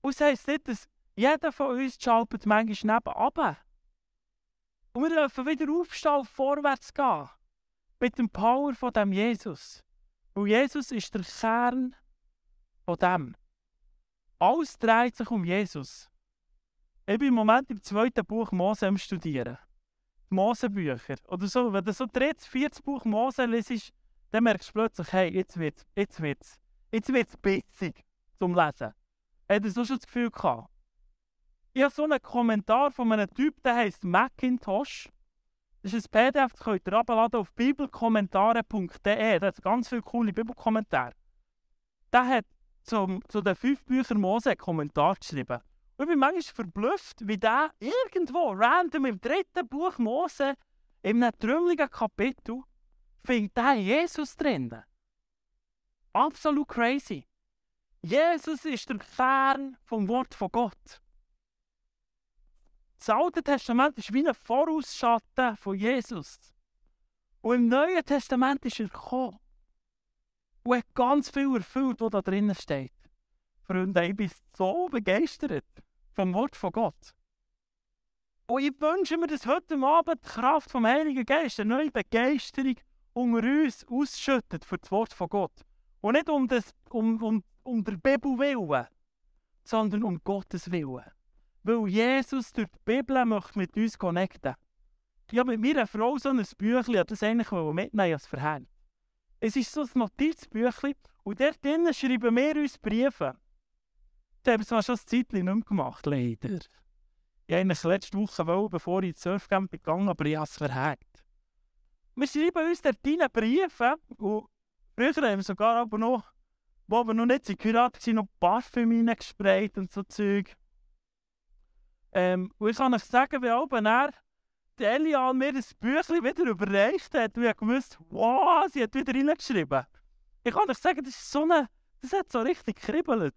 Und es heisst nicht, dass jeder von uns schaltet manchmal nebenan. Und wir dürfen wieder aufstehen und vorwärts gehen. Mit dem Power von dem Jesus. Weil Jesus ist der Kern von dem. Alles dreht sich um Jesus. Ich bin im Moment im zweiten Buch Mose am Studieren. Die Mosebücher. Oder so, wenn du so drittes, viertes Buch Mose liest, dann merkst du plötzlich, hey, jetzt wird's, jetzt wird's, jetzt wird's bissig zum Lesen. Hättest du schon das Gefühl gehabt? Ich habe so einen Kommentar von einem Typ, der heißt Macintosh. Das ist ein PDF, das könnt ihr abladen auf bibelkommentare.de. Da hat ganz viele coole Bibelkommentare. Der hat zum, zu den fünf Büchern Mose einen Kommentar geschrieben. Und ich bin manchmal verblüfft, wie der irgendwo random im dritten Buch Mose, in einem trümmeligen Kapitel, findet der Jesus drin. Absolut crazy. Jesus ist der Kern vom Wort von Gott. Das Alte Testament ist wie ein Vorausschatten von Jesus. Und im Neuen Testament ist er gekommen. Und hat ganz viel erfüllt, was da drinnen steht. Freunde, ich bin so begeistert vom Wort von Gott. Und ich wünsche mir, dass heute Abend die Kraft vom Heiligen Geist eine neue Begeisterung unter uns ausschüttet für das Wort von Gott. Und nicht um, das, um, um, um der Bibel willen, sondern um Gottes Willen. Weil Jesus durch die Bibel möchte mit uns connecten. Ich habe mit meiner Frau so ein Büchlein, das eigentlich mitnehmen als Verhält. Es ist so ein Notizbüchlein und dort drinnen schreiben wir uns Briefe. Das haben wir schon ein Zeitchen nicht mehr gemacht, leider. Ich wollte letzte Woche, wollen, bevor ich ins Surfcamp gegangen aber ich habe es verhängt. Wir schreiben uns dort rein Briefe und früher haben wir sogar aber noch, wo wir noch nicht in geheiratet waren, noch Parfüm reingesprayt und so Zeug. Ähm, und ich kann euch sagen, wie oben er Elian mir das Büchlein wieder überreicht hat, und ich gewusst, wow, sie hat wieder reingeschrieben. Ich kann euch sagen, das ist so eine, das hat so richtig kribbelt.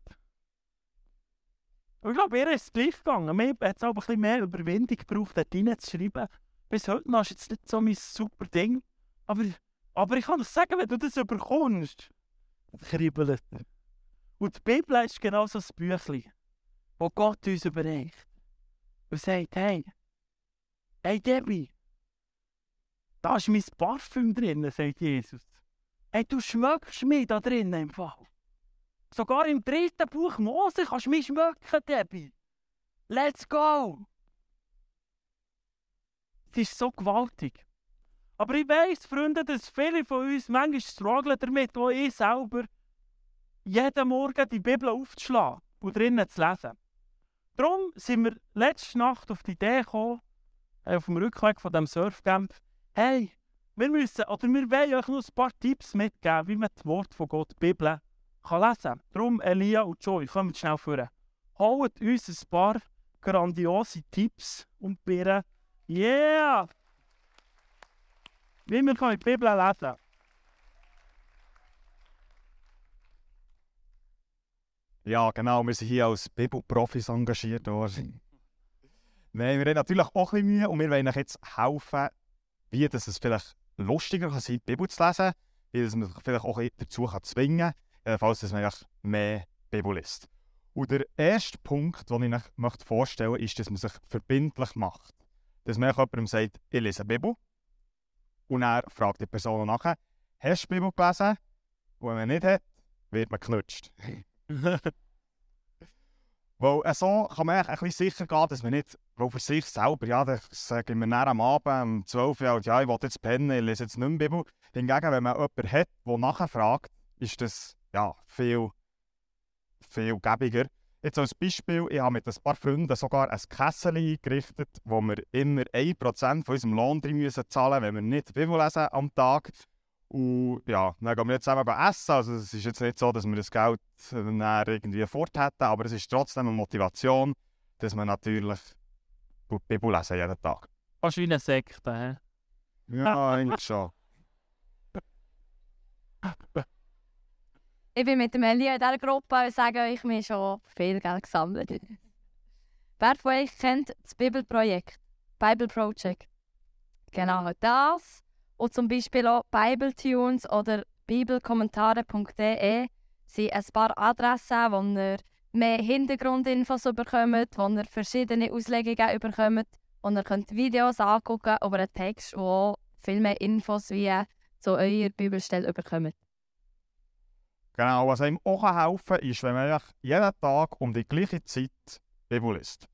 Ich glaube, ihr ist es gleich gegangen. Mir hat es auch ein bisschen mehr Überwindung gebraucht, dort reinzuschreiben. Bis heute noch ist jetzt nicht so mein super Ding. Aber, aber ich kann euch sagen, wenn du das überkommst, kribbelt. Und die Bibel ist genau so ein Büchlein, das Gott uns überreicht und sagt, hey, hey Debbie, da ist mein Parfüm drin, sagt Jesus. Hey, du schmeckst mich da drinnen im Fall. Sogar im dritten Buch Mose kannst du mich schmecken, Debbie. Let's go! Es ist so gewaltig. Aber ich weiss, Freunde, dass viele von uns manchmal strugglen damit, wo ich selber jeden Morgen die Bibel aufzuschlagen und drinnen zu lesen. Darum sind wir letzte Nacht auf die Idee gekommen, äh, auf dem Rückweg von dem Surfcamp, hey, wir müssen, oder wir wollen euch noch ein paar Tipps mitgeben, wie man das Wort von Gott, die Bibel, kann lesen. Darum, Elia und Joy, kommt schnell vor. Holt uns ein paar grandiose Tipps und Birnen. Yeah! Wie wir die Bibel lesen Ja, genau. Wir sind hier als Bibelprofis engagiert worden. Nein, wir haben natürlich auch ein bisschen Mühe und wir wollen euch jetzt helfen, wie das es vielleicht lustiger kann sein, die Bibel zu lesen, wie das man sich vielleicht auch dazu kann zwingen kann, falls dass man mehr Bibel liest. Und der erste Punkt, den ich euch vorstellen möchte, ist, dass man sich verbindlich macht. Dass man jemandem sagt, ich lese eine Bibel. Und er fragt die Person nachher, hast du die Bibel gelesen? Und wenn man nicht hat, wird man knutscht. Weil äh, so kann man ein bisschen sicher gehen, dass man nicht, weil für sich selber, ja, das sage ich mir am Abend um 12 Uhr, ja, ich will jetzt pennen, ich lese jetzt nicht mehr Bibel. Hingegen, wenn man jemanden hat, der nachfragt, ist das ja, viel, viel gäbiger. Jetzt als Beispiel, ich habe mit ein paar Freunden sogar ein Kessel eingerichtet, wo wir immer 1% von unserem Lohn drin müssen zahlen wenn wir nicht Bibel lesen am Tag. Und ja, dann gehen wir jetzt zusammen essen. Also es ist jetzt nicht so, dass wir das Geld dann irgendwie fort hätten, aber es ist trotzdem eine Motivation, dass man natürlich die Bibel lesen jeden Tag. Fast wie eine Sekte, hä? Ja, eigentlich schon. Ich bin mit dem Elia in dieser Gruppe und sage euch, wir haben schon viel Geld gesammelt. Wer von euch kennt das Bibelprojekt? Bible Project. Genau das. Und zum Beispiel auch Bibletunes oder bibelkommentare.de sind ein paar Adressen, wo ihr mehr Hintergrundinfos bekommt, wo ihr verschiedene Auslegungen bekommt und ihr könnt Videos angucken über einen Text, wo viel mehr Infos wie zu eurer Bibelstelle bekommt. Genau, was einem auch helfen kann, ist, wenn man jeden Tag um die gleiche Zeit Bibel liest.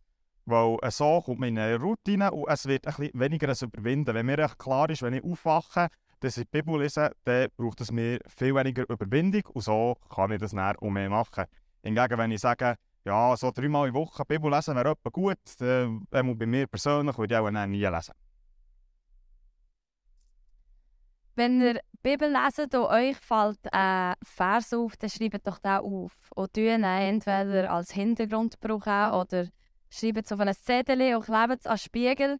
Weil äh, so kommt man in eine Routine und es wird ein bisschen weniger ein Überwinden. Wenn mir echt klar ist, wenn ich aufwache, dass ich die Bibel lese, dann braucht es mir viel weniger Überwindung und so kann ich das näher um mehr machen. Hingegen, wenn ich sage, ja, so dreimal in Woche Bibel lesen wäre etwa gut, dann bei mir persönlich würde ich auch nie lesen. Wenn ihr Bibel leset und euch fällt ein Vers auf, dann schreibt doch den auf. Und tun entweder als Hintergrund brauchen oder schreibt es auf ein Zettel und klebt es an den Spiegel.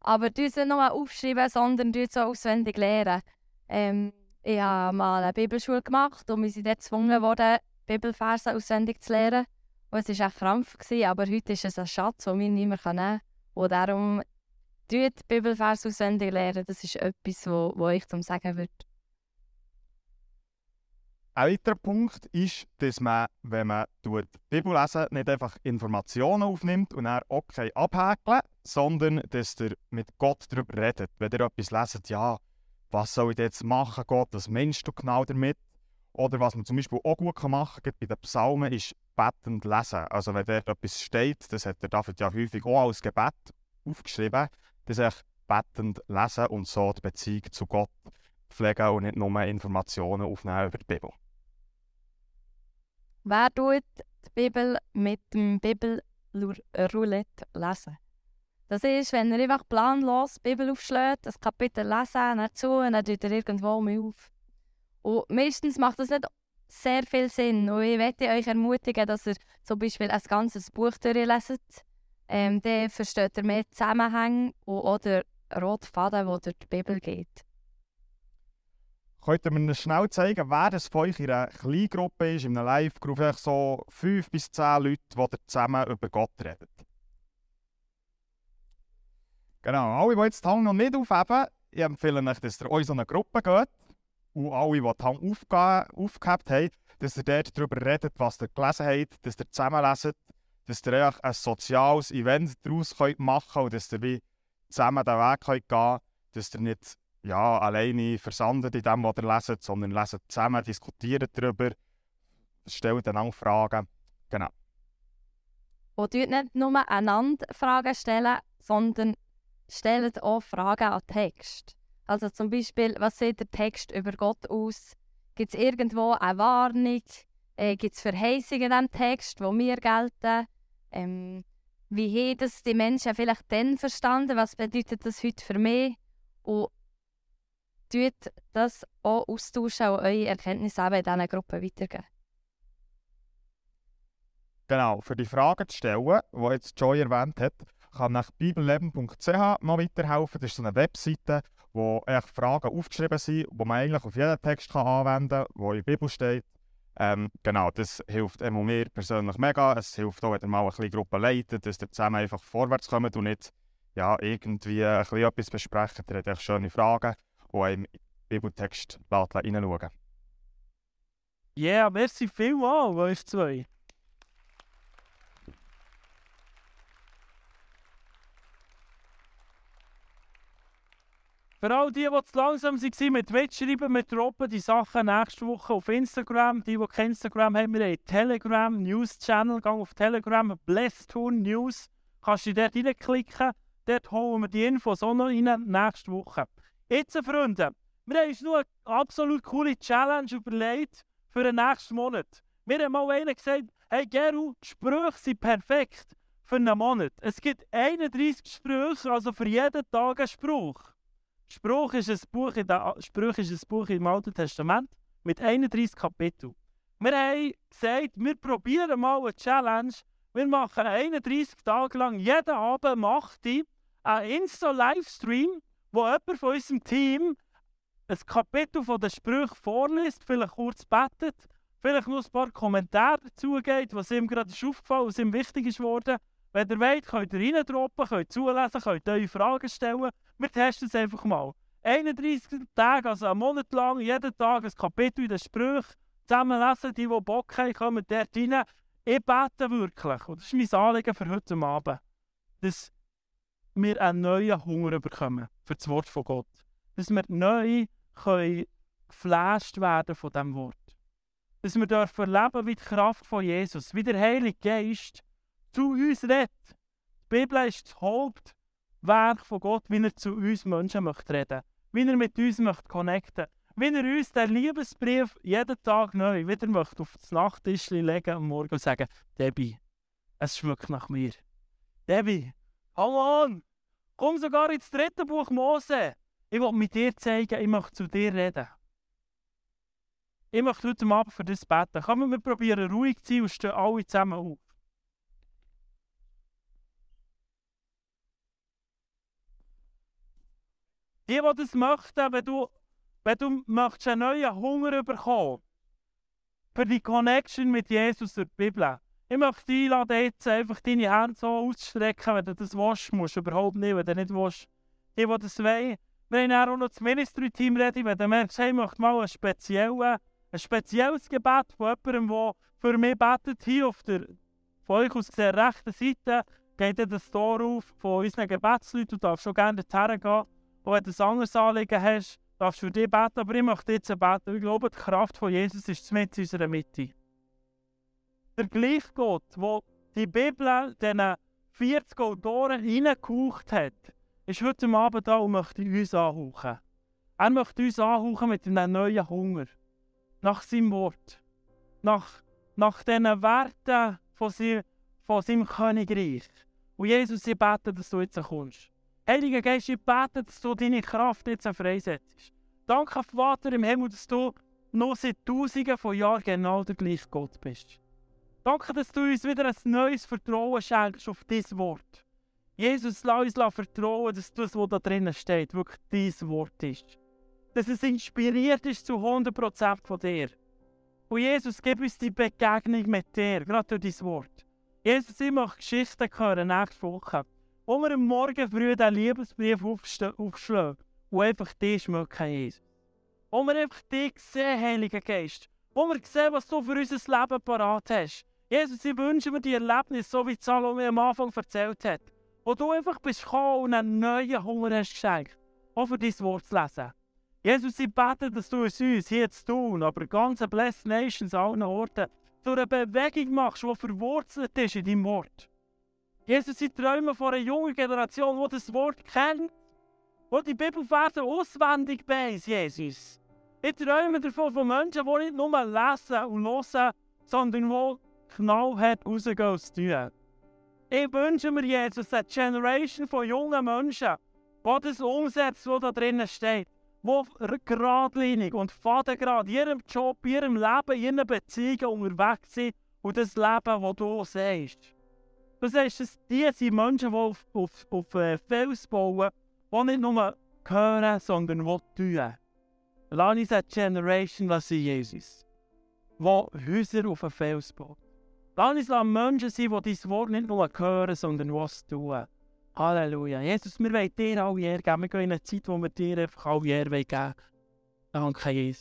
Aber nicht nur aufschreiben, sondern es auch auswendig lernen. Ähm, ich habe mal eine Bibelschule gemacht und wir sind dort gezwungen worden, Bibelverse auswendig zu lernen. Und es war echt Krampf, aber heute ist es ein Schatz, den wir nicht mehr nehmen können. Und darum die Bibelvers auswendig lernen, das ist etwas, wo ich zum Sagen würde. Ein weiterer Punkt ist, dass man, wenn man die Bibel lesen, nicht einfach Informationen aufnimmt und dann okay abhäkeln, sondern dass ihr mit Gott darüber redet. Wenn ihr etwas leset, ja, was soll ich jetzt machen, Gott, was meinst du genau damit? Oder was man zum Beispiel auch gut machen kann, bei den Psalmen, ist bettend lesen. Also wenn dort etwas steht, das hat der David ja häufig auch als Gebet aufgeschrieben, dass ich bettend lesen und so die Beziehung zu Gott pflegen und nicht nur Informationen aufnehmen über die Bibel. Wer tut die Bibel mit dem Bibelroulette lesen? Das ist, wenn er einfach planlos die Bibel aufschlägt, das Kapitel lesen, dann zu und dann tut er irgendwo mal auf. Und meistens macht das nicht sehr viel Sinn. Und ich möchte euch ermutigen, dass ihr zum Beispiel ein ganzes Buch durchlesen. Ähm, dann versteht ihr mehr Zusammenhänge den roten Faden, der durch die Bibel geht. Könnt ihr mir schnell zeigen, wer das von euch in einer Kleingruppe ist, in einer Live-Gruppe, so fünf bis zehn Leute, die zusammen über Gott reden? Genau, alle, die jetzt die Hand noch nicht aufheben, ich empfehle euch, dass ihr euch so eine Gruppe geht und alle, die die Hand aufgehabt haben, dass ihr dort darüber redet, was ihr gelesen habt, dass ihr zusammen leset, dass ihr ein soziales Event daraus machen könnt und dass ihr wie zusammen den Weg gehen könnt, dass ihr nicht ja, alleine versandet in dem, was ihr leset, sondern leset zusammen, diskutiert darüber, stellt auch Fragen. Genau. Und nicht nur einander Fragen stellen, sondern stellt auch Fragen an Text. Also zum Beispiel, was sieht der Text über Gott aus? Gibt es irgendwo eine Warnung? Äh, Gibt es Verheißungen in diesem Text, die mir gelten? Ähm, wie haben das die Menschen vielleicht dann verstanden? Was bedeutet das heute für mich? Und tut das auch austauschen und eure Erkenntnisse in diesen Gruppen weitergeben. Genau, für die Fragen zu stellen, die jetzt Joy erwähnt hat, kann nach bibelleben.ch noch weiterhelfen. Das ist so eine Webseite, wo Fragen aufgeschrieben sind, die man eigentlich auf jeden Text kann anwenden kann, der in der Bibel steht. Ähm, genau, das hilft mir persönlich mega. Es hilft auch, wenn ihr mal eine kleine Gruppe leitet, dass ihr zusammen einfach vorwärts kommt und nicht ja, irgendwie ein bisschen etwas besprechen. Ihr habt schöne Fragen die im Bibeltext reinschauen Ja, yeah, merci vielmals, euch zwei. Für all die, die zu langsam waren mit Mitschreiben, wir droppen die Sachen nächste Woche auf Instagram. Die, die kein Instagram haben, wir haben Telegram, News Channel. Gang auf Telegram, Blesstoon News. Kannst du dort reinklicken. Dort holen wir die Infos auch noch rein nächste Woche. Jetzt, Freunde, wir haben uns noch eine absolut coole Challenge überlegt für den nächsten Monat. Wir haben mal einen gesagt, hey Geru, die Sprüche sind perfekt für einen Monat. Es gibt 31 Sprüche, also für jeden Tag ein Spruch. Spruch ist ein Buch, in der, Spruch ist ein Buch im Alten Testament mit 31 Kapiteln. Wir haben gesagt, wir probieren mal eine Challenge. Wir machen 31 Tage lang, jeden Abend macht ich einen Insta-Livestream, wo jemand von unserem Team ein Kapitel von den Sprüchen vorliest, vielleicht kurz betet, vielleicht noch ein paar Kommentare dazu geht, was ihm gerade ist aufgefallen, was ihm wichtig ist geworden. Wenn ihr wollt, könnt ihr reindroppen, könnt zulesen, könnt eure Fragen stellen. Wir testen es einfach mal. 31 Tage, also einen Monat lang, jeden Tag ein Kapitel in den Sprüchen zusammen lesen. Die, die Bock haben, kommen dort rein. Ich bete wirklich, und das ist mein Anliegen für heute Abend, dass wir einen neuen Hunger bekommen für das Wort von Gott. Dass wir neu geflasht werden von diesem Wort. Dass wir dürfen erleben, wie die Kraft von Jesus, wie der Heilige Geist zu uns redet. Die Bibel ist das Hauptwerk von Gott, wie er zu uns Menschen möchte reden wie er mit uns möchte connecten wie er uns den Liebesbrief jeden Tag neu wieder möchte auf das Nachttisch legen am Morgen und sagen, Debbie, es schmeckt nach mir. Debbie, come on, komm sogar ins dritte Buch Mose. Ich will mit dir zeigen, ich möchte zu dir reden. Ich möchte heute Abend für das beten. Kommen wir probieren ruhig zu sein und stehen alle zusammen auf. Die, die das möchten, wenn du, wenn du möchtest einen neuen Hunger bekommen für die Connection mit Jesus durch die Bibel. Ich möchte dich einladen, jetzt einfach deine Hände so auszustrecken, wenn du das willst. musst überhaupt nicht, wenn du nicht willst. Die, die das wollen. Wir haben auch noch das Ministry-Team ready, wenn du merkst, hey, ich möchte mal ein, spezielle, ein spezielles Gebet von jemandem, der für mich betet, hier auf der von euch aus der rechten Seite, geht das Tor auf von unseren Gebetsleuten. Du darfst schon gerne dorthin gehen. Und wenn du ein anderes Anliegen hast, darfst du für dich beten. Aber ich möchte jetzt beten. Ich glaube, die Kraft von Jesus ist mit in unserer Mitte. Der gleiche Gott, der die Bibel diesen 40 Autoren hineingehaucht hat, ist heute Abend da und möchte uns anhauchen. Er möchte uns anhauchen mit einem neuen Hunger. Nach seinem Wort. Nach, nach diesen Werten von, seinem, von seinem Königreich. Und Jesus, ich bete, dass du jetzt kommst. Heiliger Geist, ich bete, dass du deine Kraft jetzt freisetzt. Danke, Vater im Himmel, dass du noch seit Tausenden von Jahren genau der gleiche Gott bist. Danke, dass du uns wieder ein neues Vertrauen schenkst auf dein Wort. Jesus, lass uns vertrauen, dass das, was da drinnen steht, wirklich dein Wort ist. Dass es inspiriert ist zu 100% von dir. Und Jesus, gib uns die Begegnung mit dir, gerade durch dein Wort. Jesus, ich möchte Geschichten hören nächste Woche wo wir am Morgen früh den Liebesbrief aufschlagen und einfach dich schmecken, Jesus. Wo wir einfach dich sehen, Heiliger Geist. Wo wir sehen, was du für unser Leben parat hast. Jesus, ich wünsche mir die Erlebnis, so wie Salome am Anfang erzählt hat. Wo du einfach bist gekommen und einen neuen Hunger hast geschenkt, auch für dein Wort zu lesen. Jesus, ich bete, dass du es uns hier zu tun, aber ganze Blessed Nations allen Orten, zu einer Bewegung machst, die verwurzelt ist in deinem Wort. Jesus, ich träume von einer jungen Generation, die das Wort kennt, die die Bibelverse auswendig weiß, Jesus. Ich träume davon von Menschen, die nicht nur lesen und hören, sondern die knallhart rausgehen und tun. Ich wünsche mir, Jesus, eine Generation von jungen Menschen, die das umsetzt, was da drinnen steht. Die geradlinig und fadengrad in ihrem Job, in ihrem Leben, in ihren Beziehungen unterwegs sind und das Leben, das du siehst. Du sagst, dass die sind Menschen, die auf, auf, auf äh, Fels bauen, die nicht nur hören, sondern die tun. Lass uns eine Generation sein, Jesus, die Häuser auf einen Fels baut. Lass uns Menschen sein, die dein Wort nicht nur hören, sondern was tun. Halleluja. Jesus, wir wollen dir alle Ehre geben. Wir gehen in eine Zeit, wo wir dir einfach alle Ehre geben. Danke, Jesus.